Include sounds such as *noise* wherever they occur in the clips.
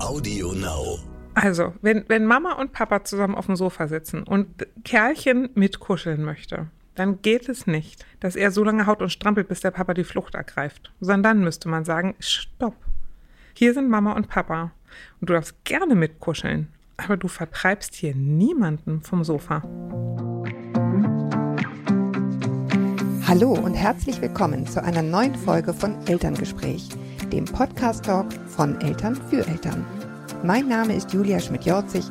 Audio Now. Also, wenn, wenn Mama und Papa zusammen auf dem Sofa sitzen und Kerlchen mitkuscheln möchte, dann geht es nicht, dass er so lange haut und strampelt, bis der Papa die Flucht ergreift. Sondern dann müsste man sagen, stopp. Hier sind Mama und Papa. Und du darfst gerne mitkuscheln, aber du vertreibst hier niemanden vom Sofa. Hallo und herzlich willkommen zu einer neuen Folge von Elterngespräch, dem Podcast-Talk von Eltern für Eltern. Mein Name ist Julia Schmidt-Jorzig.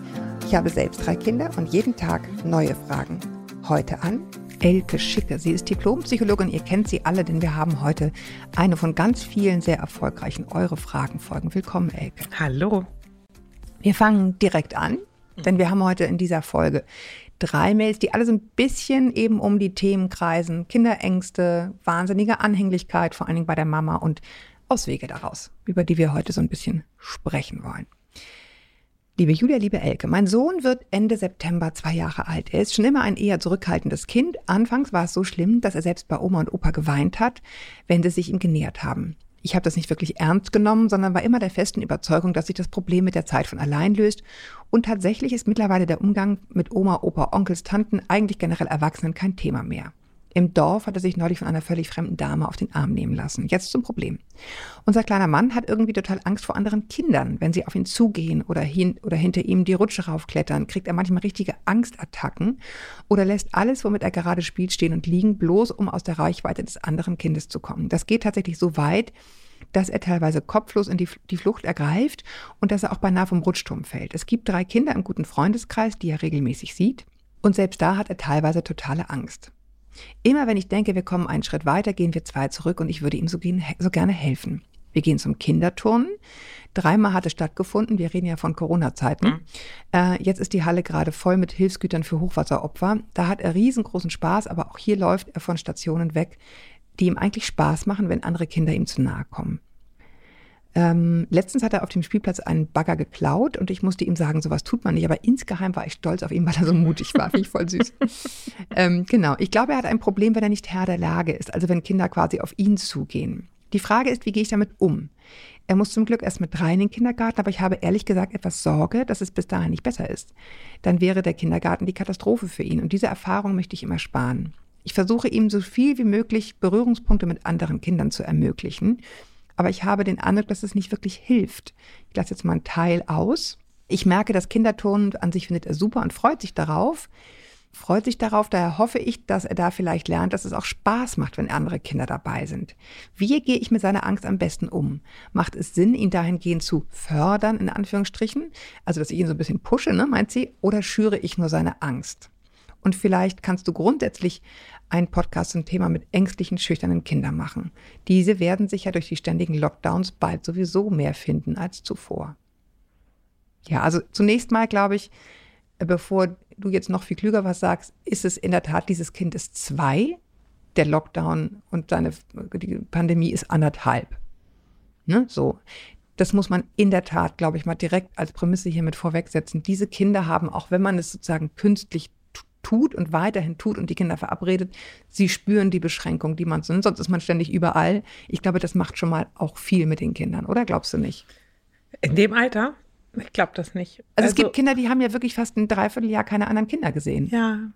Ich habe selbst drei Kinder und jeden Tag neue Fragen. Heute an Elke Schicke. Sie ist Diplompsychologin. Ihr kennt sie alle, denn wir haben heute eine von ganz vielen sehr erfolgreichen Eure Fragen Folgen. Willkommen, Elke. Hallo. Wir fangen direkt an, denn wir haben heute in dieser Folge drei Mails, die alle so ein bisschen eben um die Themen kreisen. Kinderängste, wahnsinnige Anhänglichkeit, vor allen Dingen bei der Mama und Auswege daraus, über die wir heute so ein bisschen sprechen wollen. Liebe Julia, liebe Elke, mein Sohn wird Ende September zwei Jahre alt. Er ist schon immer ein eher zurückhaltendes Kind. Anfangs war es so schlimm, dass er selbst bei Oma und Opa geweint hat, wenn sie sich ihm genähert haben. Ich habe das nicht wirklich ernst genommen, sondern war immer der festen Überzeugung, dass sich das Problem mit der Zeit von allein löst. Und tatsächlich ist mittlerweile der Umgang mit Oma, Opa, Onkels, Tanten, eigentlich generell Erwachsenen kein Thema mehr. Im Dorf hat er sich neulich von einer völlig fremden Dame auf den Arm nehmen lassen. Jetzt zum Problem. Unser kleiner Mann hat irgendwie total Angst vor anderen Kindern. Wenn sie auf ihn zugehen oder, hin, oder hinter ihm die Rutsche raufklettern, kriegt er manchmal richtige Angstattacken oder lässt alles, womit er gerade spielt, stehen und liegen, bloß um aus der Reichweite des anderen Kindes zu kommen. Das geht tatsächlich so weit, dass er teilweise kopflos in die, die Flucht ergreift und dass er auch beinahe vom Rutschturm fällt. Es gibt drei Kinder im guten Freundeskreis, die er regelmäßig sieht. Und selbst da hat er teilweise totale Angst. Immer wenn ich denke, wir kommen einen Schritt weiter, gehen wir zwei zurück und ich würde ihm so, gehen, so gerne helfen. Wir gehen zum Kinderturnen. Dreimal hat es stattgefunden. Wir reden ja von Corona-Zeiten. Mhm. Äh, jetzt ist die Halle gerade voll mit Hilfsgütern für Hochwasseropfer. Da hat er riesengroßen Spaß, aber auch hier läuft er von Stationen weg, die ihm eigentlich Spaß machen, wenn andere Kinder ihm zu nahe kommen. Ähm, letztens hat er auf dem Spielplatz einen Bagger geklaut und ich musste ihm sagen, sowas tut man nicht. Aber insgeheim war ich stolz auf ihn, weil er so mutig war. Finde ich voll süß. *laughs* ähm, genau. Ich glaube, er hat ein Problem, wenn er nicht Herr der Lage ist. Also wenn Kinder quasi auf ihn zugehen. Die Frage ist, wie gehe ich damit um? Er muss zum Glück erst mit drei in den Kindergarten, aber ich habe ehrlich gesagt etwas Sorge, dass es bis dahin nicht besser ist. Dann wäre der Kindergarten die Katastrophe für ihn und diese Erfahrung möchte ich immer sparen. Ich versuche ihm so viel wie möglich Berührungspunkte mit anderen Kindern zu ermöglichen aber ich habe den Eindruck, dass es nicht wirklich hilft. Ich lasse jetzt mal einen Teil aus. Ich merke, das Kinderturnen an sich findet er super und freut sich darauf. Freut sich darauf, daher hoffe ich, dass er da vielleicht lernt, dass es auch Spaß macht, wenn andere Kinder dabei sind. Wie gehe ich mit seiner Angst am besten um? Macht es Sinn, ihn dahingehend zu fördern, in Anführungsstrichen? Also, dass ich ihn so ein bisschen pushe, ne, meint sie? Oder schüre ich nur seine Angst? Und vielleicht kannst du grundsätzlich einen Podcast zum Thema mit ängstlichen, schüchternen Kindern machen. Diese werden sich ja durch die ständigen Lockdowns bald sowieso mehr finden als zuvor. Ja, also zunächst mal glaube ich, bevor du jetzt noch viel klüger was sagst, ist es in der Tat, dieses Kind ist zwei. Der Lockdown und seine die Pandemie ist anderthalb. Ne? So. Das muss man in der Tat, glaube ich, mal direkt als Prämisse hiermit vorwegsetzen. Diese Kinder haben, auch wenn man es sozusagen künstlich tut und weiterhin tut und die Kinder verabredet, sie spüren die Beschränkung, die man sind. Sonst ist man ständig überall. Ich glaube, das macht schon mal auch viel mit den Kindern, oder glaubst du nicht? In dem Alter? Ich glaube das nicht. Also, also, es gibt Kinder, die haben ja wirklich fast ein Dreivierteljahr keine anderen Kinder gesehen. Ja.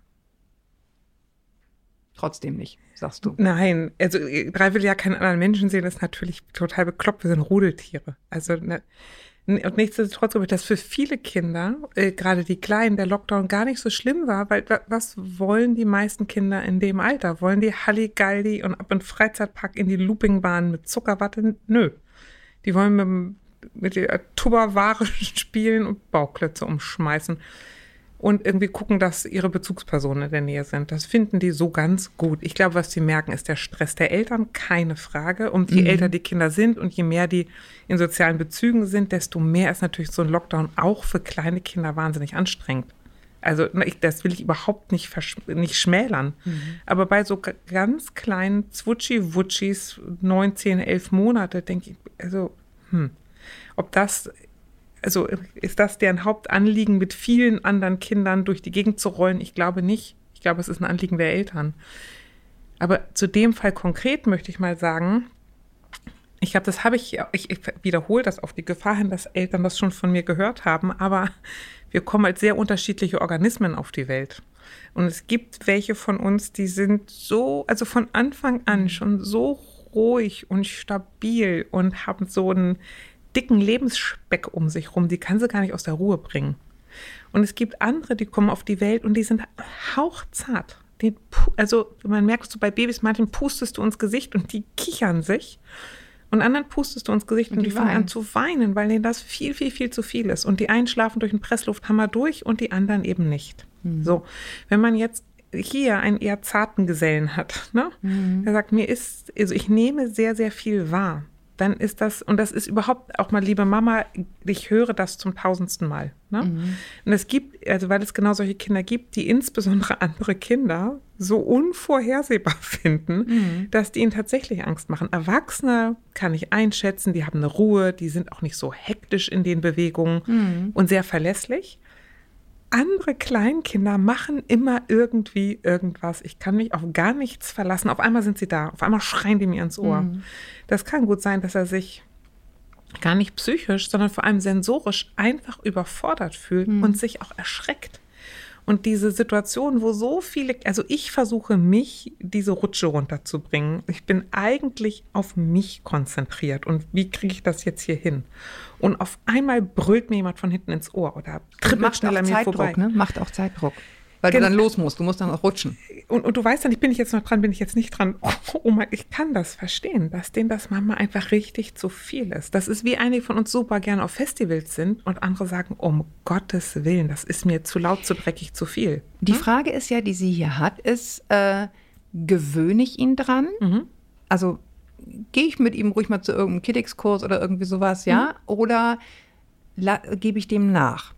Trotzdem nicht, sagst du. Nein, also Dreivierteljahr keine anderen Menschen sehen, ist natürlich total bekloppt. Wir sind Rudeltiere. Also ne, und nichtsdestotrotz glaube ich, dass für viele Kinder, äh, gerade die Kleinen, der Lockdown gar nicht so schlimm war, weil was wollen die meisten Kinder in dem Alter? Wollen die Halligalli und ab in Freizeitpark in die Loopingbahn mit Zuckerwatte? Nö. Die wollen mit, mit der Tupperware *laughs* spielen und Bauklötze umschmeißen und irgendwie gucken, dass ihre Bezugspersonen in der Nähe sind. Das finden die so ganz gut. Ich glaube, was sie merken, ist der Stress der Eltern, keine Frage. Und je mhm. älter die Kinder sind und je mehr die in sozialen Bezügen sind, desto mehr ist natürlich so ein Lockdown auch für kleine Kinder wahnsinnig anstrengend. Also das will ich überhaupt nicht, nicht schmälern. Mhm. Aber bei so ganz kleinen Zwutschi-Wutschis, 9, 10, 11 Monate, denke ich, also, hm, ob das also ist das deren Hauptanliegen, mit vielen anderen Kindern durch die Gegend zu rollen? Ich glaube nicht. Ich glaube, es ist ein Anliegen der Eltern. Aber zu dem Fall konkret möchte ich mal sagen, Ich glaube, das habe ich, ich, ich wiederhole das auf die Gefahr hin, dass Eltern das schon von mir gehört haben, aber wir kommen als sehr unterschiedliche Organismen auf die Welt. Und es gibt welche von uns, die sind so, also von Anfang an schon so ruhig und stabil und haben so einen dicken Lebensspeck um sich rum, die kann sie gar nicht aus der Ruhe bringen. Und es gibt andere, die kommen auf die Welt und die sind hauchzart. Die, also man merkt so bei Babys, manchen pustest du ins Gesicht und die kichern sich. Und anderen pustest du ins Gesicht und, und die, die fangen an zu weinen, weil denen das viel, viel, viel zu viel ist. Und die einen schlafen durch den Presslufthammer durch und die anderen eben nicht. Mhm. So, wenn man jetzt hier einen eher zarten Gesellen hat, ne? Mhm. der sagt, mir ist, also ich nehme sehr, sehr viel wahr dann ist das, und das ist überhaupt auch mal, liebe Mama, ich höre das zum tausendsten Mal. Ne? Mhm. Und es gibt, also weil es genau solche Kinder gibt, die insbesondere *laughs* andere Kinder so unvorhersehbar *laughs* finden, mhm. dass die ihnen tatsächlich Angst machen. Erwachsene kann ich einschätzen, die haben eine Ruhe, die sind auch nicht so hektisch in den Bewegungen mhm. und sehr verlässlich andere Kleinkinder machen immer irgendwie irgendwas. Ich kann mich auf gar nichts verlassen. Auf einmal sind sie da. Auf einmal schreien die mir ins Ohr. Mhm. Das kann gut sein, dass er sich gar nicht psychisch, sondern vor allem sensorisch einfach überfordert fühlt mhm. und sich auch erschreckt. Und diese Situation, wo so viele, also ich versuche mich diese Rutsche runterzubringen. Ich bin eigentlich auf mich konzentriert und wie kriege ich das jetzt hier hin? Und auf einmal brüllt mir jemand von hinten ins Ohr oder trippelt schnell an mir Zeitdruck, vorbei. Ne? Macht auch Zeitdruck. Weil Gen du dann los musst, du musst dann auch rutschen. Und, und du weißt dann, ich bin ich jetzt noch dran, bin ich jetzt nicht dran. *laughs* Oh, mein, ich kann das verstehen, dass denen das manchmal einfach richtig zu viel ist. Das ist wie einige von uns super gerne auf Festivals sind und andere sagen, um Gottes Willen, das ist mir zu laut, zu dreckig, zu viel. Die hm? Frage ist ja, die sie hier hat, ist, äh, gewöhne ich ihn dran? Mhm. Also gehe ich mit ihm ruhig mal zu irgendeinem Kiddix-Kurs oder irgendwie sowas, ja? Mhm. Oder gebe ich dem nach?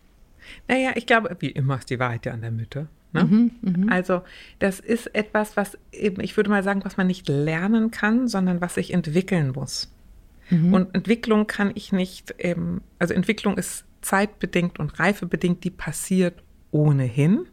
Naja, ich glaube, wie immer ist die Wahrheit ja an der Mitte. Ne? Mhm, mh. Also das ist etwas, was eben, ich würde mal sagen, was man nicht lernen kann, sondern was sich entwickeln muss. Mhm. Und Entwicklung kann ich nicht, eben, also Entwicklung ist zeitbedingt und reifebedingt, die passiert ohnehin.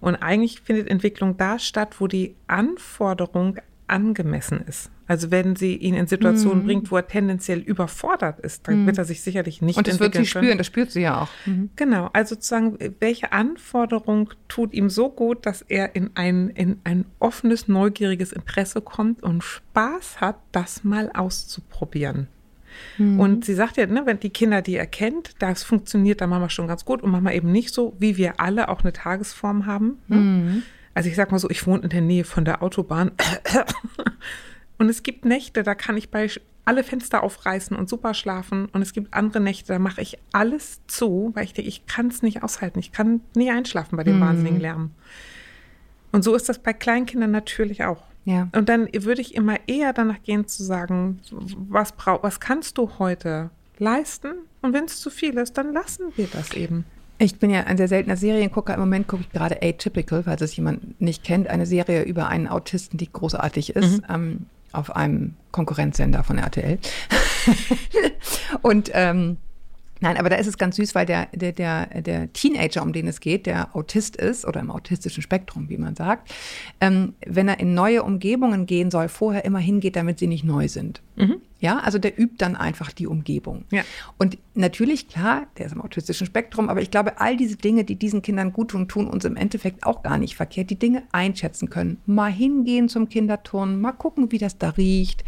Und eigentlich findet Entwicklung da statt, wo die Anforderung angemessen ist. Also wenn sie ihn in Situationen mhm. bringt, wo er tendenziell überfordert ist, dann mhm. wird er sich sicherlich nicht Und das wird sie spüren, das spürt sie ja auch. Mhm. Genau, also sozusagen, welche Anforderung tut ihm so gut, dass er in ein, in ein offenes, neugieriges Interesse kommt und Spaß hat, das mal auszuprobieren. Mhm. Und sie sagt ja, ne, wenn die Kinder, die er kennt, das funktioniert dann Mama schon ganz gut und Mama eben nicht so, wie wir alle auch eine Tagesform haben. Ne? Mhm. Also ich sag mal so, ich wohne in der Nähe von der Autobahn. Und es gibt Nächte, da kann ich bei alle Fenster aufreißen und super schlafen. Und es gibt andere Nächte, da mache ich alles zu, weil ich denke, ich kann es nicht aushalten. Ich kann nie einschlafen bei dem mhm. wahnsinnigen Lärm. Und so ist das bei Kleinkindern natürlich auch. Ja. Und dann würde ich immer eher danach gehen zu sagen, was, brauch, was kannst du heute leisten? Und wenn es zu viel ist, dann lassen wir das eben. Ich bin ja ein sehr seltener Seriengucker. Im Moment gucke ich gerade Atypical, falls es jemand nicht kennt. Eine Serie über einen Autisten, die großartig ist. Mhm. Ähm, auf einem Konkurrenzsender von RTL. *laughs* und ähm, Nein, aber da ist es ganz süß, weil der, der, der, der Teenager, um den es geht, der Autist ist oder im autistischen Spektrum, wie man sagt, ähm, wenn er in neue Umgebungen gehen soll, vorher immer hingeht, damit sie nicht neu sind. Mhm. Ja, also der übt dann einfach die Umgebung. Ja. Und natürlich, klar, der ist im autistischen Spektrum, aber ich glaube, all diese Dinge, die diesen Kindern gut tun, tun uns im Endeffekt auch gar nicht verkehrt, die Dinge einschätzen können. Mal hingehen zum Kinderturnen, mal gucken, wie das da riecht.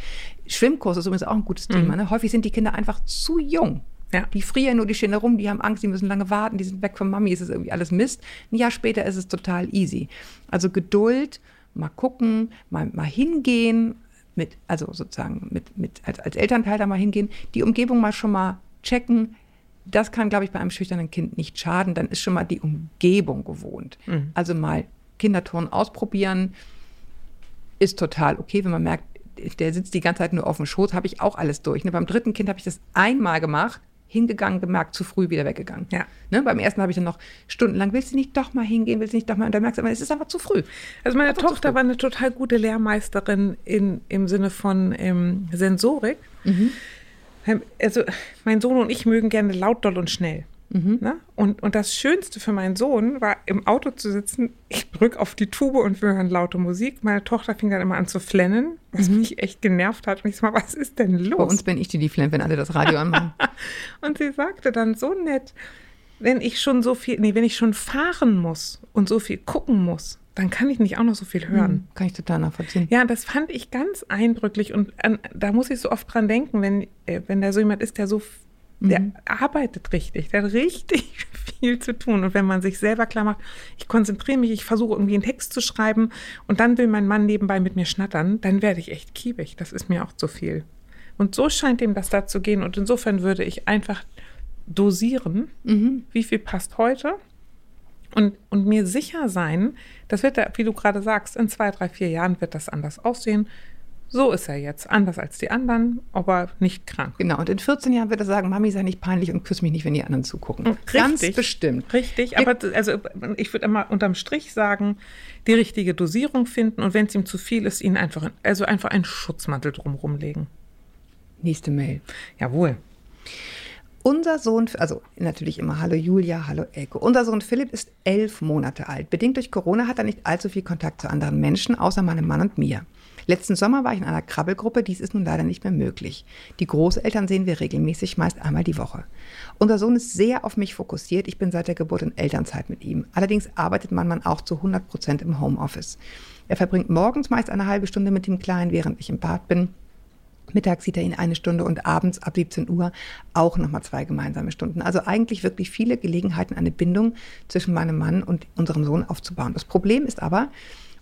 Schwimmkurs ist übrigens auch ein gutes Thema. Mhm. Ne? Häufig sind die Kinder einfach zu jung ja. Die frieren nur, die stehen da rum, die haben Angst, die müssen lange warten, die sind weg von Mami, ist es irgendwie alles Mist. Ein Jahr später ist es total easy. Also Geduld, mal gucken, mal, mal hingehen, mit, also sozusagen mit, mit als, als Elternteil da mal hingehen, die Umgebung mal schon mal checken. Das kann, glaube ich, bei einem schüchternen Kind nicht schaden. Dann ist schon mal die Umgebung gewohnt. Mhm. Also mal Kinderturnen ausprobieren, ist total okay, wenn man merkt, der sitzt die ganze Zeit nur auf dem Schoß, habe ich auch alles durch. Ne? Beim dritten Kind habe ich das einmal gemacht, hingegangen, gemerkt, zu früh wieder weggegangen. Ja. Ne, beim ersten habe ich dann noch stundenlang, willst du nicht doch mal hingehen, willst du nicht doch mal, und dann merkst du, aber es ist einfach zu früh. Also meine einfach Tochter war eine total gute Lehrmeisterin in, im Sinne von ähm, Sensorik. Mhm. Also mein Sohn und ich mögen gerne laut, doll und schnell. Mhm. Ne? Und, und das Schönste für meinen Sohn war, im Auto zu sitzen, ich drücke auf die Tube und wir hören laute Musik. Meine Tochter fing dann immer an zu flennen, was mhm. mich echt genervt hat. Und ich sag mal, was ist denn los? Bei uns bin ich die, die flennt, wenn alle das Radio anmachen. *laughs* und sie sagte dann so nett, wenn ich schon so viel, nee, wenn ich schon fahren muss und so viel gucken muss, dann kann ich nicht auch noch so viel hören. Hm, kann ich total nachvollziehen. Ja, das fand ich ganz eindrücklich und an, da muss ich so oft dran denken, wenn, äh, wenn da so jemand ist, der so, der mhm. arbeitet richtig, der hat richtig *laughs* viel zu tun. Und wenn man sich selber klar macht, ich konzentriere mich, ich versuche irgendwie einen Text zu schreiben und dann will mein Mann nebenbei mit mir schnattern, dann werde ich echt kiebig. Das ist mir auch zu viel. Und so scheint ihm das da zu gehen. Und insofern würde ich einfach dosieren, mhm. wie viel passt heute und, und mir sicher sein, das wird, wie du gerade sagst, in zwei, drei, vier Jahren wird das anders aussehen. So ist er jetzt, anders als die anderen, aber nicht krank. Genau, und in 14 Jahren wird er sagen, Mami, sei nicht peinlich und küss mich nicht, wenn die anderen zugucken. Richtig, Ganz bestimmt. Richtig, aber also, ich würde immer unterm Strich sagen, die richtige Dosierung finden und wenn es ihm zu viel ist, ihn einfach, also einfach einen Schutzmantel drumherum legen. Nächste Mail. Jawohl. Unser Sohn, also natürlich immer Hallo Julia, Hallo Elke. Unser Sohn Philipp ist elf Monate alt. Bedingt durch Corona hat er nicht allzu viel Kontakt zu anderen Menschen, außer meinem Mann und mir. Letzten Sommer war ich in einer Krabbelgruppe, dies ist nun leider nicht mehr möglich. Die Großeltern sehen wir regelmäßig, meist einmal die Woche. Unser Sohn ist sehr auf mich fokussiert, ich bin seit der Geburt in Elternzeit mit ihm. Allerdings arbeitet mein Mann auch zu 100 Prozent im Homeoffice. Er verbringt morgens meist eine halbe Stunde mit dem Kleinen, während ich im Bad bin Mittags sieht er ihn eine Stunde und abends ab 17 Uhr auch nochmal zwei gemeinsame Stunden. Also eigentlich wirklich viele Gelegenheiten, eine Bindung zwischen meinem Mann und unserem Sohn aufzubauen. Das Problem ist aber,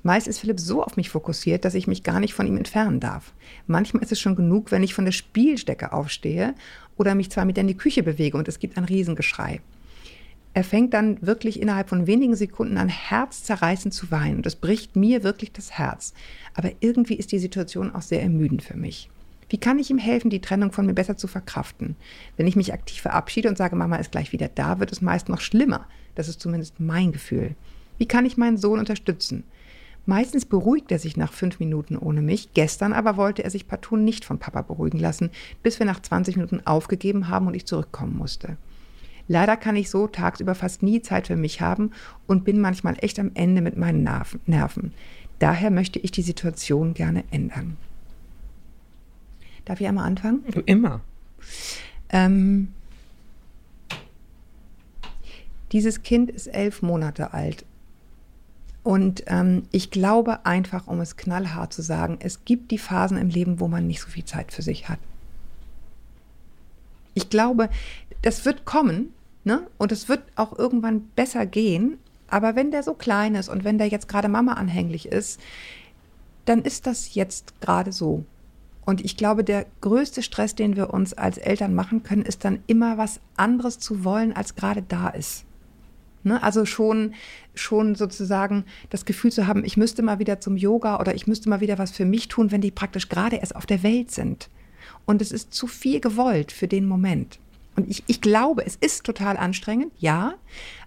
meist ist Philipp so auf mich fokussiert, dass ich mich gar nicht von ihm entfernen darf. Manchmal ist es schon genug, wenn ich von der Spielstecke aufstehe oder mich zwei Meter in die Küche bewege und es gibt ein Riesengeschrei. Er fängt dann wirklich innerhalb von wenigen Sekunden an, herzzerreißend zu weinen. Und das bricht mir wirklich das Herz. Aber irgendwie ist die Situation auch sehr ermüdend für mich. Wie kann ich ihm helfen, die Trennung von mir besser zu verkraften? Wenn ich mich aktiv verabschiede und sage, Mama ist gleich wieder da, wird es meist noch schlimmer. Das ist zumindest mein Gefühl. Wie kann ich meinen Sohn unterstützen? Meistens beruhigt er sich nach fünf Minuten ohne mich. Gestern aber wollte er sich partout nicht von Papa beruhigen lassen, bis wir nach 20 Minuten aufgegeben haben und ich zurückkommen musste. Leider kann ich so tagsüber fast nie Zeit für mich haben und bin manchmal echt am Ende mit meinen Nerven. Daher möchte ich die Situation gerne ändern. Darf ich einmal anfangen? Immer. Ähm, dieses Kind ist elf Monate alt. Und ähm, ich glaube einfach, um es knallhart zu sagen, es gibt die Phasen im Leben, wo man nicht so viel Zeit für sich hat. Ich glaube, das wird kommen ne? und es wird auch irgendwann besser gehen. Aber wenn der so klein ist und wenn der jetzt gerade Mama anhänglich ist, dann ist das jetzt gerade so. Und ich glaube, der größte Stress, den wir uns als Eltern machen können, ist dann immer was anderes zu wollen, als gerade da ist. Ne? Also schon, schon sozusagen das Gefühl zu haben, ich müsste mal wieder zum Yoga oder ich müsste mal wieder was für mich tun, wenn die praktisch gerade erst auf der Welt sind. Und es ist zu viel gewollt für den Moment. Und ich, ich glaube, es ist total anstrengend, ja,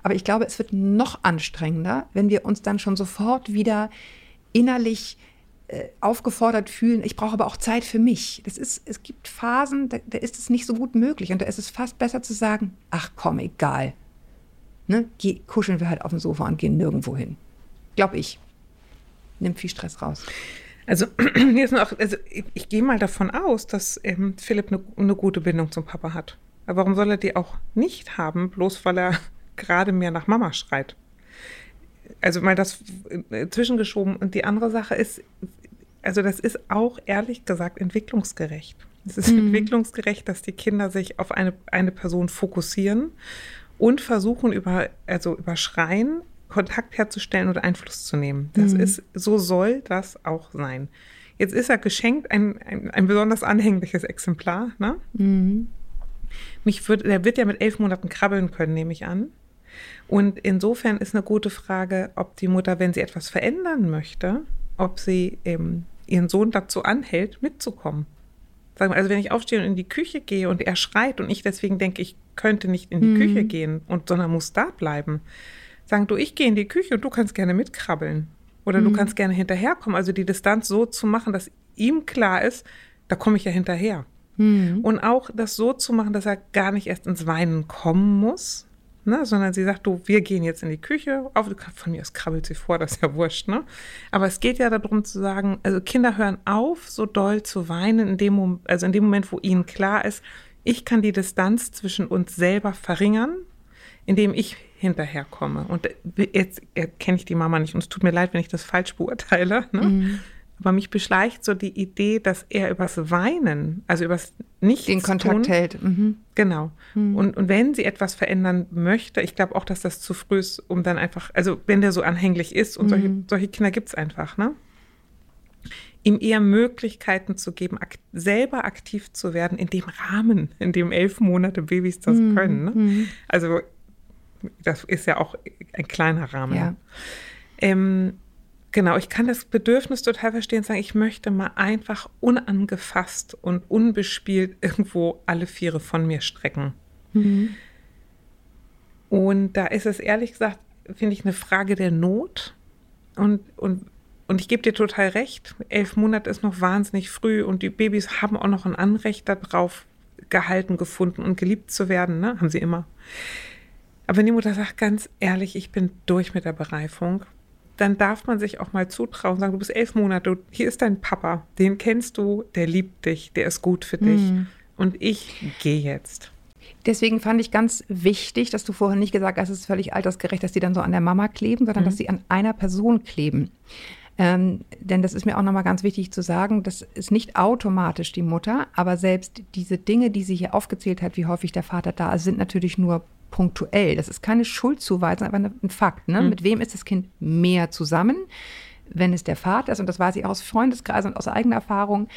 aber ich glaube, es wird noch anstrengender, wenn wir uns dann schon sofort wieder innerlich äh, aufgefordert fühlen, ich brauche aber auch Zeit für mich. Das ist, es gibt Phasen, da, da, ist es nicht so gut möglich und da ist es fast besser zu sagen, ach komm, egal. Ne? Geh, kuscheln wir halt auf dem Sofa und gehen nirgendwo hin. Glaube ich. Nimmt viel Stress raus. Also, *clears throat* auch, also ich, ich, gehe mal davon aus, dass ähm, Philipp eine, eine gute Bindung zum Papa hat. Aber warum soll er die auch nicht haben, bloß weil er *laughs* gerade mehr nach Mama schreit? also mal das äh, zwischengeschoben. Und die andere Sache ist, also das ist auch ehrlich gesagt entwicklungsgerecht. Es ist mhm. entwicklungsgerecht, dass die Kinder sich auf eine, eine Person fokussieren und versuchen über, also über Schreien Kontakt herzustellen oder Einfluss zu nehmen. Das mhm. ist, so soll das auch sein. Jetzt ist er geschenkt ein, ein, ein besonders anhängliches Exemplar, ne? Mhm. Mich wird, der wird ja mit elf Monaten krabbeln können, nehme ich an. Und insofern ist eine gute Frage, ob die Mutter, wenn sie etwas verändern möchte, ob sie ähm, ihren Sohn dazu anhält, mitzukommen. Also wenn ich aufstehe und in die Küche gehe und er schreit und ich deswegen denke, ich könnte nicht in die mhm. Küche gehen und sondern muss da bleiben, sagen du, ich gehe in die Küche und du kannst gerne mitkrabbeln oder mhm. du kannst gerne hinterherkommen. Also die Distanz so zu machen, dass ihm klar ist, da komme ich ja hinterher. Mhm. Und auch das so zu machen, dass er gar nicht erst ins Weinen kommen muss, ne? sondern sie sagt, du, wir gehen jetzt in die Küche, auf, von mir aus krabbelt sie vor, das ist ja wurscht, ne? Aber es geht ja darum zu sagen, also Kinder hören auf, so doll zu weinen, in dem, also in dem Moment, wo ihnen klar ist, ich kann die Distanz zwischen uns selber verringern, indem ich hinterherkomme. Und jetzt kenne ich die Mama nicht und es tut mir leid, wenn ich das falsch beurteile. Ne? Mhm. Aber mich beschleicht so die Idee, dass er übers Weinen, also übers Nichts den Kontakt hält. Mhm. Genau. Mhm. Und, und wenn sie etwas verändern möchte, ich glaube auch, dass das zu früh ist, um dann einfach, also wenn der so anhänglich ist und mhm. solche, solche Kinder gibt es einfach, ne? Ihm eher Möglichkeiten zu geben, ak selber aktiv zu werden in dem Rahmen, in dem elf Monate Babys das mhm. können. Ne? Mhm. Also das ist ja auch ein kleiner Rahmen. Ja. Ähm, Genau, ich kann das Bedürfnis total verstehen, sagen, ich möchte mal einfach unangefasst und unbespielt irgendwo alle Viere von mir strecken. Mhm. Und da ist es ehrlich gesagt, finde ich, eine Frage der Not. Und, und, und ich gebe dir total recht, elf Monate ist noch wahnsinnig früh und die Babys haben auch noch ein Anrecht darauf, gehalten, gefunden und geliebt zu werden, ne? haben sie immer. Aber wenn die Mutter sagt, ganz ehrlich, ich bin durch mit der Bereifung, dann darf man sich auch mal zutrauen, sagen, du bist elf Monate, hier ist dein Papa, den kennst du, der liebt dich, der ist gut für dich. Mhm. Und ich gehe jetzt. Deswegen fand ich ganz wichtig, dass du vorhin nicht gesagt hast, es ist völlig altersgerecht, dass die dann so an der Mama kleben, sondern mhm. dass sie an einer Person kleben. Ähm, denn das ist mir auch nochmal ganz wichtig zu sagen, das ist nicht automatisch die Mutter, aber selbst diese Dinge, die sie hier aufgezählt hat, wie häufig der Vater da ist, sind natürlich nur punktuell. Das ist keine Schuldzuweisung, aber ein Fakt. Ne? Mhm. Mit wem ist das Kind mehr zusammen? Wenn es der Vater ist, und das weiß ich aus Freundeskreisen und aus eigener Erfahrung,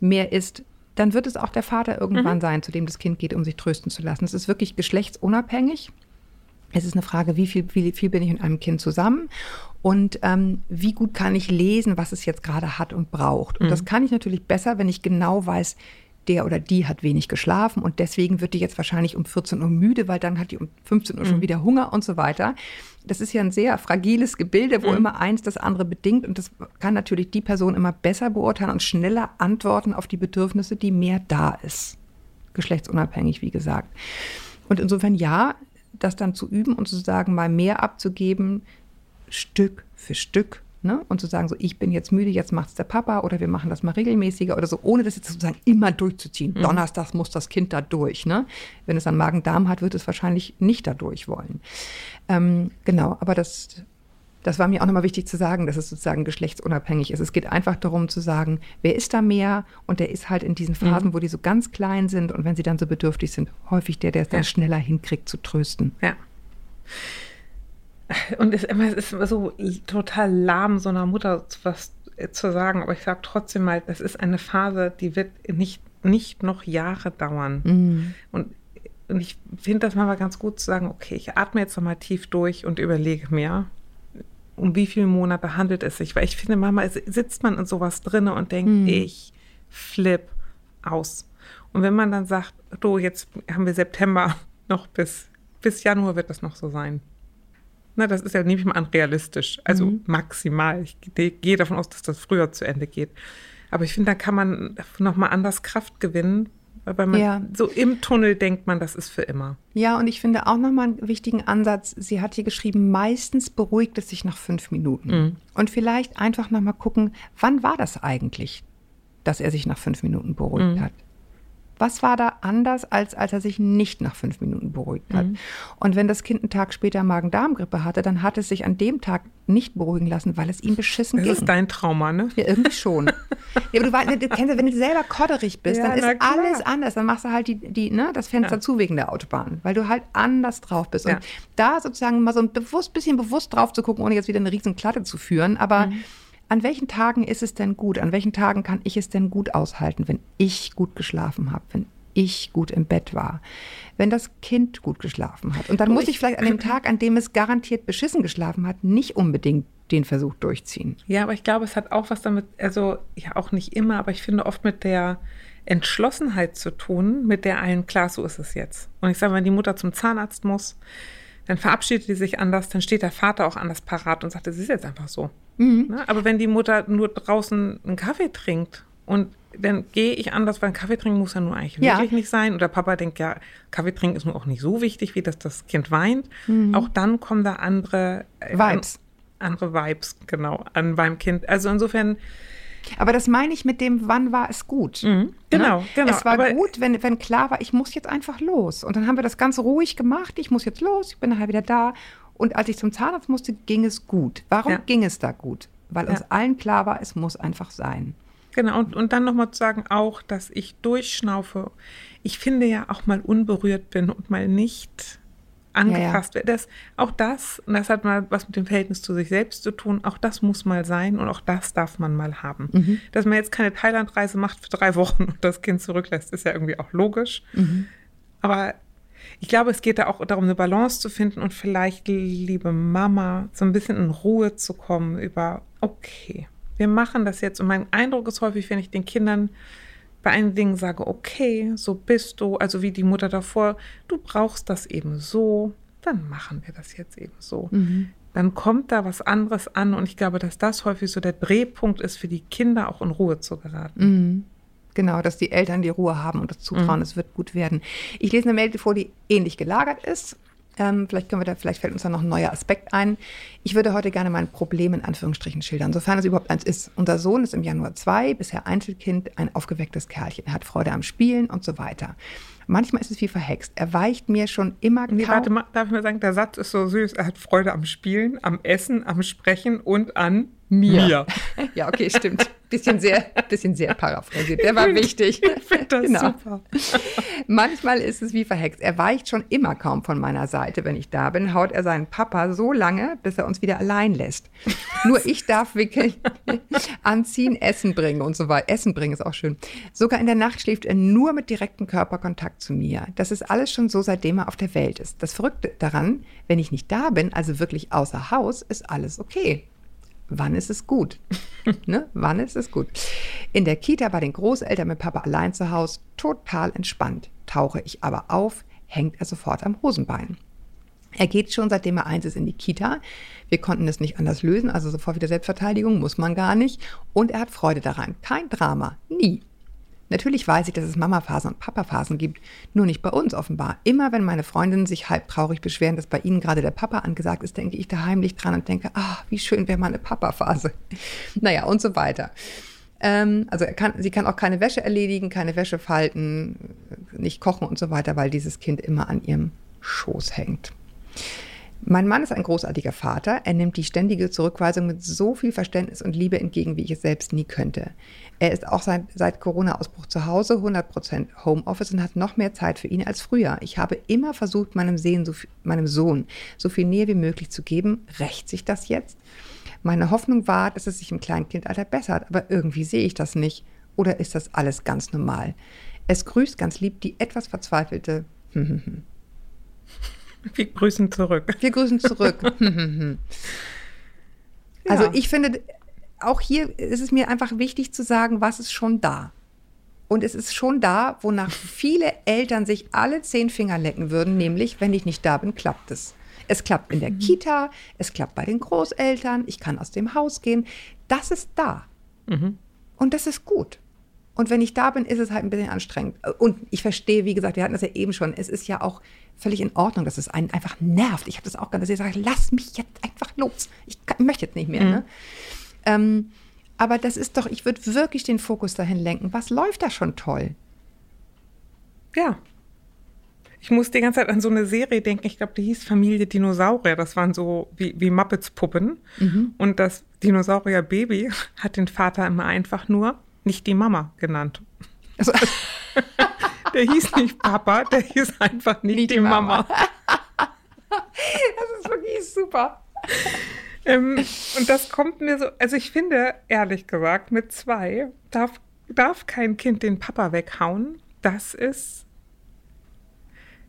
mehr ist, dann wird es auch der Vater irgendwann mhm. sein, zu dem das Kind geht, um sich trösten zu lassen. Es ist wirklich geschlechtsunabhängig. Es ist eine Frage, wie viel, wie viel bin ich mit einem Kind zusammen und ähm, wie gut kann ich lesen, was es jetzt gerade hat und braucht. Und mhm. das kann ich natürlich besser, wenn ich genau weiß, der oder die hat wenig geschlafen und deswegen wird die jetzt wahrscheinlich um 14 Uhr müde, weil dann hat die um 15 Uhr schon mhm. wieder Hunger und so weiter. Das ist ja ein sehr fragiles Gebilde, wo mhm. immer eins das andere bedingt und das kann natürlich die Person immer besser beurteilen und schneller antworten auf die Bedürfnisse, die mehr da ist. Geschlechtsunabhängig, wie gesagt. Und insofern ja, das dann zu üben und zu sagen, mal mehr abzugeben, Stück für Stück Ne? Und zu sagen, so, ich bin jetzt müde, jetzt macht es der Papa oder wir machen das mal regelmäßiger oder so, ohne das jetzt sozusagen immer durchzuziehen. Mhm. Donnerstags muss das Kind da durch. Ne? Wenn es dann Magen-Darm hat, wird es wahrscheinlich nicht da durch wollen. Ähm, genau, aber das, das war mir auch nochmal wichtig zu sagen, dass es sozusagen geschlechtsunabhängig ist. Es geht einfach darum zu sagen, wer ist da mehr und der ist halt in diesen Phasen, mhm. wo die so ganz klein sind und wenn sie dann so bedürftig sind, häufig der, der es ja. dann schneller hinkriegt zu trösten. Ja. *laughs* Und es, es ist immer so total lahm, so einer Mutter was zu sagen, aber ich sage trotzdem mal, das ist eine Phase, die wird nicht, nicht noch Jahre dauern. Mhm. Und, und ich finde das mal ganz gut zu sagen, okay, ich atme jetzt nochmal tief durch und überlege mir, um wie viele Monate handelt es sich? Weil ich finde, manchmal sitzt man in sowas drin und denkt, mhm. ich flipp aus. Und wenn man dann sagt, du, jetzt haben wir September, *laughs* noch bis, bis Januar wird das noch so sein. Na, das ist ja, nehme ich mal an, realistisch. Also mhm. maximal. Ich gehe davon aus, dass das früher zu Ende geht. Aber ich finde, da kann man nochmal anders Kraft gewinnen, weil man ja. so im Tunnel denkt man, das ist für immer. Ja, und ich finde auch nochmal einen wichtigen Ansatz. Sie hat hier geschrieben, meistens beruhigt es sich nach fünf Minuten. Mhm. Und vielleicht einfach nochmal gucken, wann war das eigentlich, dass er sich nach fünf Minuten beruhigt mhm. hat? Was war da anders, als als er sich nicht nach fünf Minuten beruhigt hat? Mhm. Und wenn das Kind einen Tag später Magen-Darm-Grippe hatte, dann hat es sich an dem Tag nicht beruhigen lassen, weil es ihm beschissen das ging. Das ist dein Trauma, ne? Ja, irgendwie schon. ja, aber du, weißt, du kennst, wenn du selber kodderig bist, ja, dann ist alles anders. Dann machst du halt die, die, ne, das Fenster ja. zu wegen der Autobahn, weil du halt anders drauf bist. Und da sozusagen mal so ein bewusst, bisschen bewusst drauf zu gucken, ohne jetzt wieder eine riesen Klatte zu führen, aber mhm an welchen Tagen ist es denn gut? An welchen Tagen kann ich es denn gut aushalten, wenn ich gut geschlafen habe, wenn ich gut im Bett war, wenn das Kind gut geschlafen hat. Und dann muss ich vielleicht an dem *clears throat* Tag, an dem es garantiert beschissen geschlafen hat, nicht unbedingt den Versuch durchziehen. Ja, aber ich glaube, es hat auch was damit, also ja auch nicht immer, aber ich finde oft mit der Entschlossenheit zu tun, mit der allen klar, so ist es jetzt. Und ich sage, wenn die Mutter zum Zahnarzt muss, dann verabschiedet die sich anders, dann steht der Vater auch anders parat und sagt, es ist jetzt einfach so. Mhm. Ne? Aber wenn die Mutter nur draußen einen Kaffee trinkt und dann gehe ich anders, weil Kaffee trinken muss ja nur eigentlich Ja. wirklich nicht sein. Oder Papa denkt ja, Kaffee trinken ist nur auch nicht so wichtig, wie dass das Kind weint. Auch dann kommen da andere äh, Mhm. Vibes. An, andere Vibes, genau, an beim Kind. Also insofern, Aber das meine ich mit dem, wann war es gut? genau, Ne? genau. Es war Aber- gut, wenn, wenn klar war, ich muss jetzt einfach los. Und dann haben wir das ganz ruhig gemacht. Ich muss jetzt los, ich bin nachher wieder da. Und als ich zum Zahnarzt musste, ging es gut. Warum Ja. ging es da gut? Weil uns Ja. allen klar war, es muss einfach sein. Genau, und, und dann nochmal zu sagen auch, dass ich durchschnaufe. Ich finde ja auch mal unberührt bin und mal nicht angefasst werde. Das, auch das, und das hat mal was mit dem Verhältnis zu sich selbst zu tun, auch das muss mal sein und auch das darf man mal haben. Mhm. Dass man jetzt keine Thailandreise macht für drei *laughs* Wochen und das Kind zurücklässt, ist ja irgendwie auch logisch. Mhm. Aber ich glaube, es geht da auch darum, eine Balance zu finden und vielleicht, liebe Mama, so ein bisschen in Ruhe zu kommen über, okay, wir machen das jetzt. Und mein Eindruck ist häufig, wenn ich den Kindern bei einigen Dingen sage, okay, so bist du, also wie die Mutter davor, du brauchst das eben so, dann machen wir das jetzt eben so. Dann kommt da was anderes an und ich glaube, dass das häufig so der Drehpunkt ist, für die Kinder auch in Ruhe zu geraten. Genau, dass die Eltern die Ruhe haben und das Zutrauen, Mhm. es wird gut werden. Ich lese eine Mail vor, die ähnlich gelagert ist. Ähm, vielleicht können wir da, vielleicht fällt uns da noch ein neuer Aspekt ein. Ich würde heute gerne mein Problem in Anführungsstrichen schildern, sofern es überhaupt eins ist. Unser Sohn ist im Januar zwei, bisher Einzelkind, ein aufgewecktes Kerlchen. Er hat Freude am Spielen und so weiter. Manchmal ist es wie verhext. Er weicht mir schon immer Nee, kaum- warte mal, darf ich mal sagen, der Satz ist so süß. Er hat Freude am Spielen, am Essen, am Sprechen und an mir. Ja, *laughs* okay, stimmt. Bisschen sehr, bisschen sehr paraphrasiert. Der war wichtig. Ich finde das Genau. super. Manchmal ist es wie verhext. Er weicht schon immer kaum von meiner Seite. Wenn ich da bin, haut er seinen Papa so lange, bis er uns wieder allein lässt. Nur ich darf wickeln, anziehen, Essen bringen und so weiter. Essen bringen ist auch schön. Sogar in der Nacht schläft er nur mit direktem Körperkontakt zu mir. Das ist alles schon so, seitdem er auf der Welt ist. Das Verrückte daran, wenn ich nicht da bin, also wirklich außer Haus, ist alles okay. Wann ist es gut? *laughs* ne? Wann ist es gut? In der Kita bei den Großeltern mit Papa allein zu Hause, total entspannt. Tauche ich aber auf, hängt er sofort am Hosenbein. Er geht schon, seitdem er eins ist, in die Kita. Wir konnten es nicht anders lösen, also sofort wieder Selbstverteidigung, muss man gar nicht. Und er hat Freude daran. Kein Drama. Nie. Natürlich weiß ich, dass es Mama-Phasen und Papa-Phasen gibt, nur nicht bei uns offenbar. Immer wenn meine Freundinnen sich halb traurig beschweren, dass bei ihnen gerade der Papa angesagt ist, denke ich da heimlich dran und denke, ah, wie schön wäre mal eine Papa-Phase. *laughs* Naja, und so weiter. Ähm, also kann, sie kann auch keine Wäsche erledigen, keine Wäsche falten, nicht kochen und so weiter, weil dieses Kind immer an ihrem Schoß hängt. Mein Mann ist ein großartiger Vater. Er nimmt die ständige Zurückweisung mit so viel Verständnis und Liebe entgegen, wie ich es selbst nie könnte. Er ist auch seit, seit Corona-Ausbruch zu Hause, 100% Homeoffice und hat noch mehr Zeit für ihn als früher. Ich habe immer versucht, meinem, Sehen so meinem Sohn so viel Nähe wie möglich zu geben. Rächt sich das jetzt? Meine Hoffnung war, dass es sich im Kleinkindalter bessert, aber irgendwie sehe ich das nicht. Oder ist das alles ganz normal? Es grüßt ganz lieb die etwas verzweifelte *laughs* Wir grüßen zurück. Wir grüßen zurück. *laughs* *laughs* Also Ja. ich finde, auch hier ist es mir einfach wichtig zu sagen, was ist schon da. Und es ist schon da, wonach *laughs* viele Eltern sich alle zehn Finger lecken würden, nämlich, wenn ich nicht da bin, klappt es. Es klappt in der Kita, es klappt bei den Großeltern, ich kann aus dem Haus gehen. Das ist da. Und das ist gut. Und wenn ich da bin, ist es halt ein bisschen anstrengend. Und ich verstehe, wie gesagt, wir hatten das ja eben schon, es ist ja auch völlig in Ordnung, dass es einen einfach nervt. Ich habe das auch ganz, dass ich sage, lass mich jetzt einfach los. Ich, kann, ich möchte jetzt nicht mehr. Ne? Ähm, aber das ist doch, ich würde wirklich den Fokus dahin lenken. Was läuft da schon toll? Ja. Ich muss die ganze Zeit an so eine Serie denken. Ich glaube, die hieß Familie Dinosaurier. Das waren so wie, wie Muppets-Puppen. Und das Dinosaurier-Baby *laughs* hat den Vater immer einfach nur nicht die Mama genannt. *laughs* Also, Der hieß nicht Papa, der hieß einfach nicht, Nicht die die Mama. das ist wirklich super. Ähm, und das kommt mir so, also ich finde, ehrlich gesagt, mit zwei darf, darf kein Kind den Papa weghauen. Das ist,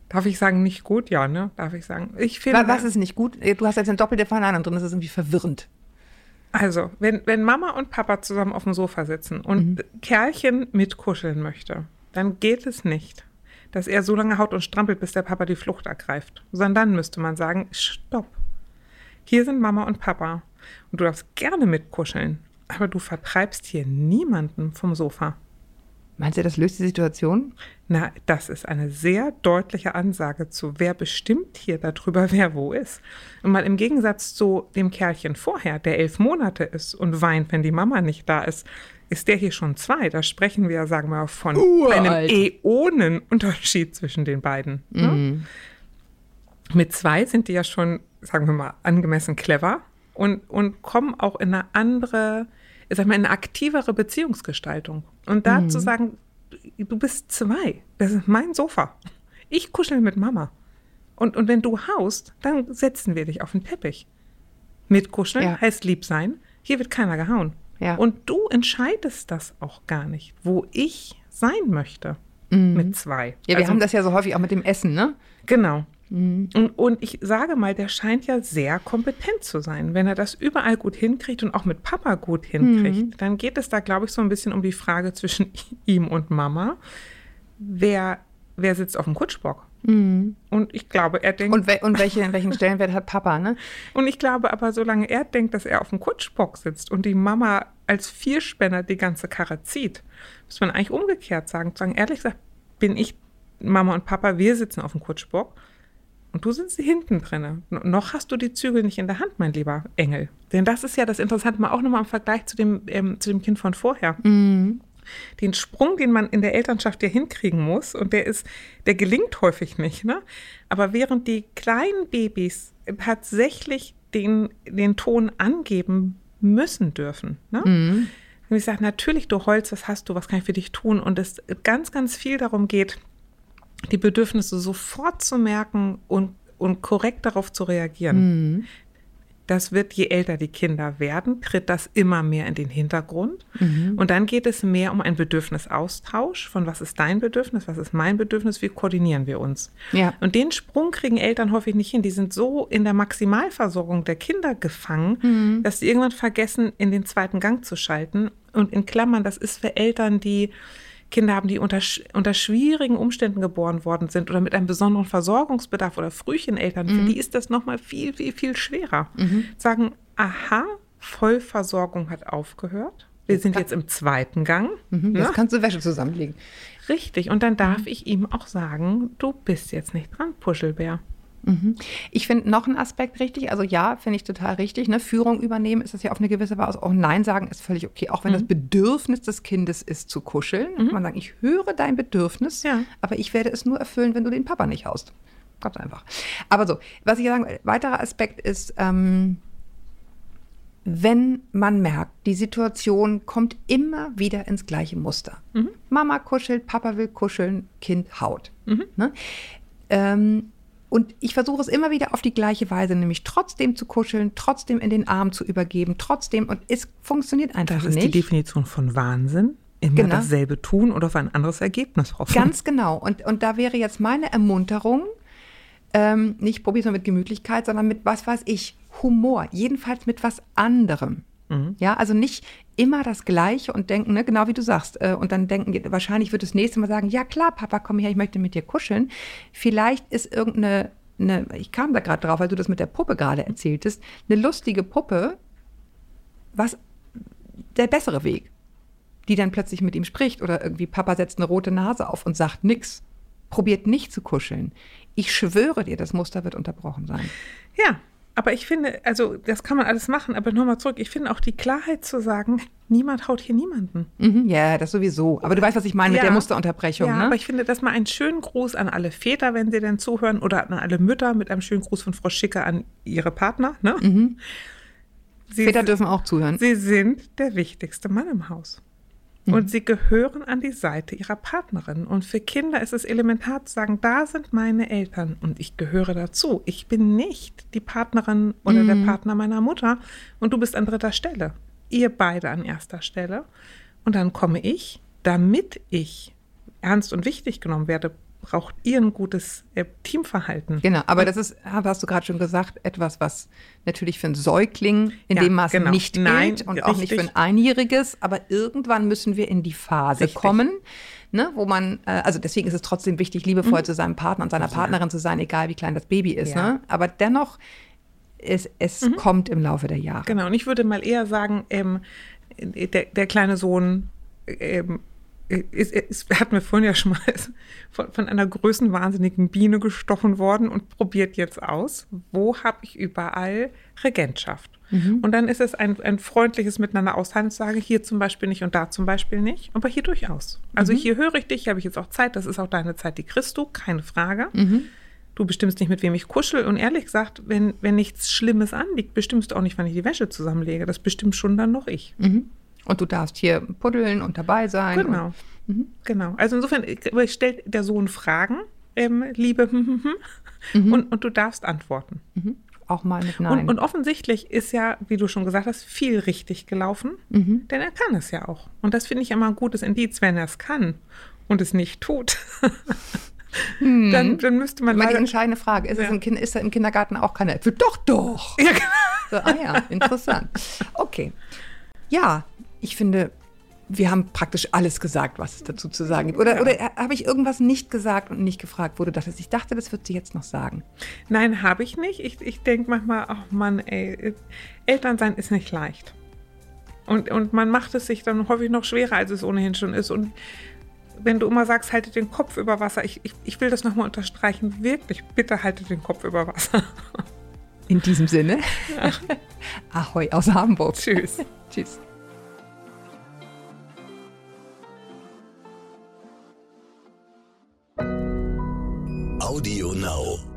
darf ich sagen, nicht gut? Ja, ne? Darf ich sagen. Ich finde, Wa- Was ist nicht gut? Du hast jetzt eine doppelte Verneinung drin, das ist irgendwie verwirrend. Also, wenn, wenn Mama und Papa zusammen auf dem Sofa sitzen und Kerlchen mitkuscheln möchte, dann geht es nicht, dass er so lange haut und strampelt, bis der Papa die Flucht ergreift. Sondern dann müsste man sagen, stopp. Hier sind Mama und Papa. Und du darfst gerne mitkuscheln, aber du vertreibst hier niemanden vom Sofa. Meinst du, das löst die Situation? Na, das ist eine sehr deutliche Ansage zu, wer bestimmt hier darüber, *laughs* wer wo ist. Und mal im Gegensatz zu dem Kerlchen vorher, der elf Monate ist und weint, wenn die Mama nicht da ist, ist der hier schon zwei. Da sprechen wir, sagen wir, von Uralt. einem Äonenunterschied zwischen den beiden. Ne? Mhm. Mit zwei sind die ja schon, sagen wir mal, angemessen clever und, und kommen auch in eine andere, ich sag mal, in eine aktivere Beziehungsgestaltung. Und da zu sagen, du bist zwei, das ist mein Sofa. Ich kuschel mit Mama. Und, und wenn du haust, dann setzen wir dich auf den Teppich. Mit kuscheln Ja. heißt lieb sein. Hier wird keiner gehauen. Ja. Und du entscheidest das auch gar nicht, wo ich sein möchte mit zwei. Mhm. Ja, wir Also- haben das ja so häufig auch mit dem Essen, ne? Genau. Mhm. Und, und ich sage mal, der scheint ja sehr kompetent zu sein. Wenn er das überall gut hinkriegt und auch mit Papa gut hinkriegt, Mhm. dann geht es da, glaube ich, so ein bisschen um die Frage zwischen *laughs* ihm und Mama. Wer, wer sitzt auf dem Kutschbock? Und ich glaube, er denkt, Mhm. Und, we und welche, *laughs* welchen Stellenwert hat Papa, ne? und ich glaube aber, solange er denkt, dass er auf dem Kutschbock sitzt und die Mama als Vierspänner die ganze Karre zieht, muss man eigentlich umgekehrt sagen. Sagen, ehrlich gesagt, bin ich Mama und Papa, wir sitzen auf dem Kutschbock und du sitzt hinten drinne. Noch hast du die Zügel nicht in der Hand, mein lieber Engel. Denn das ist ja das Interessante, mal auch nochmal im Vergleich zu dem, ähm, zu dem Kind von vorher. Den Sprung, den man in der Elternschaft ja hinkriegen muss, und der ist, der gelingt häufig nicht, ne? Aber während die kleinen Babys tatsächlich den, den Ton angeben müssen dürfen, ne? Und ich sage, natürlich, du Holz, was hast du, was kann ich für dich tun? Und es ganz, ganz viel darum geht, die Bedürfnisse sofort zu merken und, und korrekt darauf zu reagieren. Das wird, je älter die Kinder werden, tritt das immer mehr in den Hintergrund. Und dann geht es mehr um einen Bedürfnisaustausch von was ist dein Bedürfnis, was ist mein Bedürfnis, wie koordinieren wir uns. Ja. Und den Sprung kriegen Eltern häufig nicht hin. Die sind so in der Maximalversorgung der Kinder gefangen, dass sie irgendwann vergessen, in den zweiten Gang zu schalten. Und in Klammern, das ist für Eltern, die Kinder haben, die unter, unter schwierigen Umständen geboren worden sind oder mit einem besonderen Versorgungsbedarf oder Frühcheneltern, für die ist das nochmal viel, viel, viel schwerer. Sagen, aha, Vollversorgung hat aufgehört. Wir sind jetzt im zweiten Gang. Mhm, ne? Jetzt kannst du Wäsche zusammenlegen. Richtig. Und dann darf ich ihm auch sagen, du bist jetzt nicht dran, Puschelbär. Ich finde noch einen Aspekt richtig, also ja, finde ich total richtig. Ne? Führung übernehmen ist das ja auf eine gewisse Weise. Auch Nein sagen ist völlig okay. Auch wenn Mhm. das Bedürfnis des Kindes ist, zu kuscheln, dann kann man sagen, ich höre dein Bedürfnis, Ja. aber ich werde es nur erfüllen, wenn du den Papa nicht haust. Ganz einfach. Aber so, was ich sagen will, weiterer Aspekt ist, ähm, wenn man merkt, die Situation kommt immer wieder ins gleiche Muster. Mama kuschelt, Papa will kuscheln, Kind haut. Ne? Ähm, und ich versuche es immer wieder auf die gleiche Weise, nämlich trotzdem zu kuscheln, trotzdem in den Arm zu übergeben, trotzdem, und es funktioniert einfach Das ist nicht. die Definition von Wahnsinn. Immer Genau. dasselbe tun oder auf ein anderes Ergebnis hoffen. Ganz genau. Und, und da wäre jetzt meine Ermunterung, ähm, nicht probier's mal mit Gemütlichkeit, sondern mit, was weiß ich, Humor. Jedenfalls mit was anderem. Ja, also nicht immer das Gleiche und denken, ne, genau wie du sagst. Äh, und dann denken, wahrscheinlich wird das nächste Mal sagen, ja klar, Papa, komm her, ich möchte mit dir kuscheln. Vielleicht ist irgendeine, eine, ich kam da gerade drauf, weil du das mit der Puppe gerade erzähltest, eine lustige Puppe, was der bessere Weg die dann plötzlich mit ihm spricht oder irgendwie Papa setzt eine rote Nase auf und sagt nix. Probiert nicht zu kuscheln. Ich schwöre dir, das Muster wird unterbrochen sein. Ja, aber ich finde, also das kann man alles machen, aber nochmal zurück, ich finde auch die Klarheit zu sagen, niemand haut hier niemanden. Mhm, ja, das sowieso. Aber du weißt, was ich meine mit Ja. der Musterunterbrechung, ja, ne? aber ich finde, dass mal einen schönen Gruß an alle Väter, wenn sie denn zuhören, oder an alle Mütter mit einem schönen Gruß von Frau Schicke an ihre Partner. Ne? Sie, Väter dürfen auch zuhören. sie sind der wichtigste Mann im Haus. Und sie gehören an die Seite ihrer Partnerin. Und für Kinder ist es elementar zu sagen, da sind meine Eltern und ich gehöre dazu. Ich bin nicht die Partnerin oder der Partner meiner Mutter und du bist an dritter Stelle. Ihr beide an erster Stelle. Und dann komme ich, damit ich ernst und wichtig genommen werde, braucht ihr ein gutes äh, Teamverhalten. Genau, aber das ist, hast du gerade schon gesagt, etwas, was natürlich für einen Säugling in Ja, dem Maße genau. nicht Nein, gilt und auch nicht für richtig. ein Einjähriges, aber irgendwann müssen wir in die Phase Richtig. kommen, ne, wo man, äh, also deswegen ist es trotzdem wichtig, liebevoll Mhm. zu seinem Partner und seiner Partnerin zu sein, egal wie klein das Baby ist, Ja. ne? aber dennoch, es, es kommt im Laufe der Jahre. Genau, und ich würde mal eher sagen, ähm, der, der kleine Sohn ähm, es, es hat mir vorhin ja schon mal *laughs* von, von einer größenwahnsinnigen Biene gestochen worden und probiert jetzt aus, wo habe ich überall Regentschaft. Mhm. Und dann ist es ein, ein freundliches Miteinander aushandeln zu sagen, hier zum Beispiel nicht und da zum Beispiel nicht, aber hier durchaus. Also mhm. hier höre ich dich, hier habe ich jetzt auch Zeit, das ist auch deine Zeit, die kriegst du, keine Frage. Mhm. Du bestimmst nicht, mit wem ich kuschel. Und ehrlich gesagt, wenn, wenn nichts Schlimmes anliegt, bestimmst du auch nicht, wann ich die Wäsche zusammenlege. Das bestimmt schon dann noch ich. Und du darfst hier puddeln und dabei sein. Genau. Und, mhm. Genau. Also insofern stellt der Sohn Fragen, ähm, Liebe, *laughs* hm, hm, hm, mhm. und, und du darfst antworten. Mhm. Auch mal mit Nein. Und, und, offensichtlich ist ja, wie du schon gesagt hast, viel richtig gelaufen, mhm. denn er kann es ja auch. Und das finde ich immer ein gutes Indiz, wenn er es kann und es nicht tut. *laughs* Hm. Dann, dann, müsste man. Mal die entscheidende Frage: ist, ja. es im kind, ist er im Kindergarten auch keine Äpfel? Doch, doch. Ja, genau. so, ah ja, interessant. Okay. Ja, ich finde, wir haben praktisch alles gesagt, was es dazu zu sagen gibt. Oder, ja. oder habe ich irgendwas nicht gesagt und nicht gefragt, wo du dachtest, ich dachte, das wird sie jetzt noch sagen? Nein, habe ich nicht. Ich, ich denke manchmal, ach oh Mann, ey, Elternsein ist nicht leicht. Und, und man macht es sich dann häufig noch schwerer, als es ohnehin schon ist. Und wenn du immer sagst, halte den Kopf über Wasser, ich, ich, ich will das nochmal unterstreichen, wirklich, bitte halte den Kopf über Wasser. In diesem Sinne. Ja. *laughs* Ahoi aus Hamburg. Tschüss. *laughs* Tschüss. Audio Now.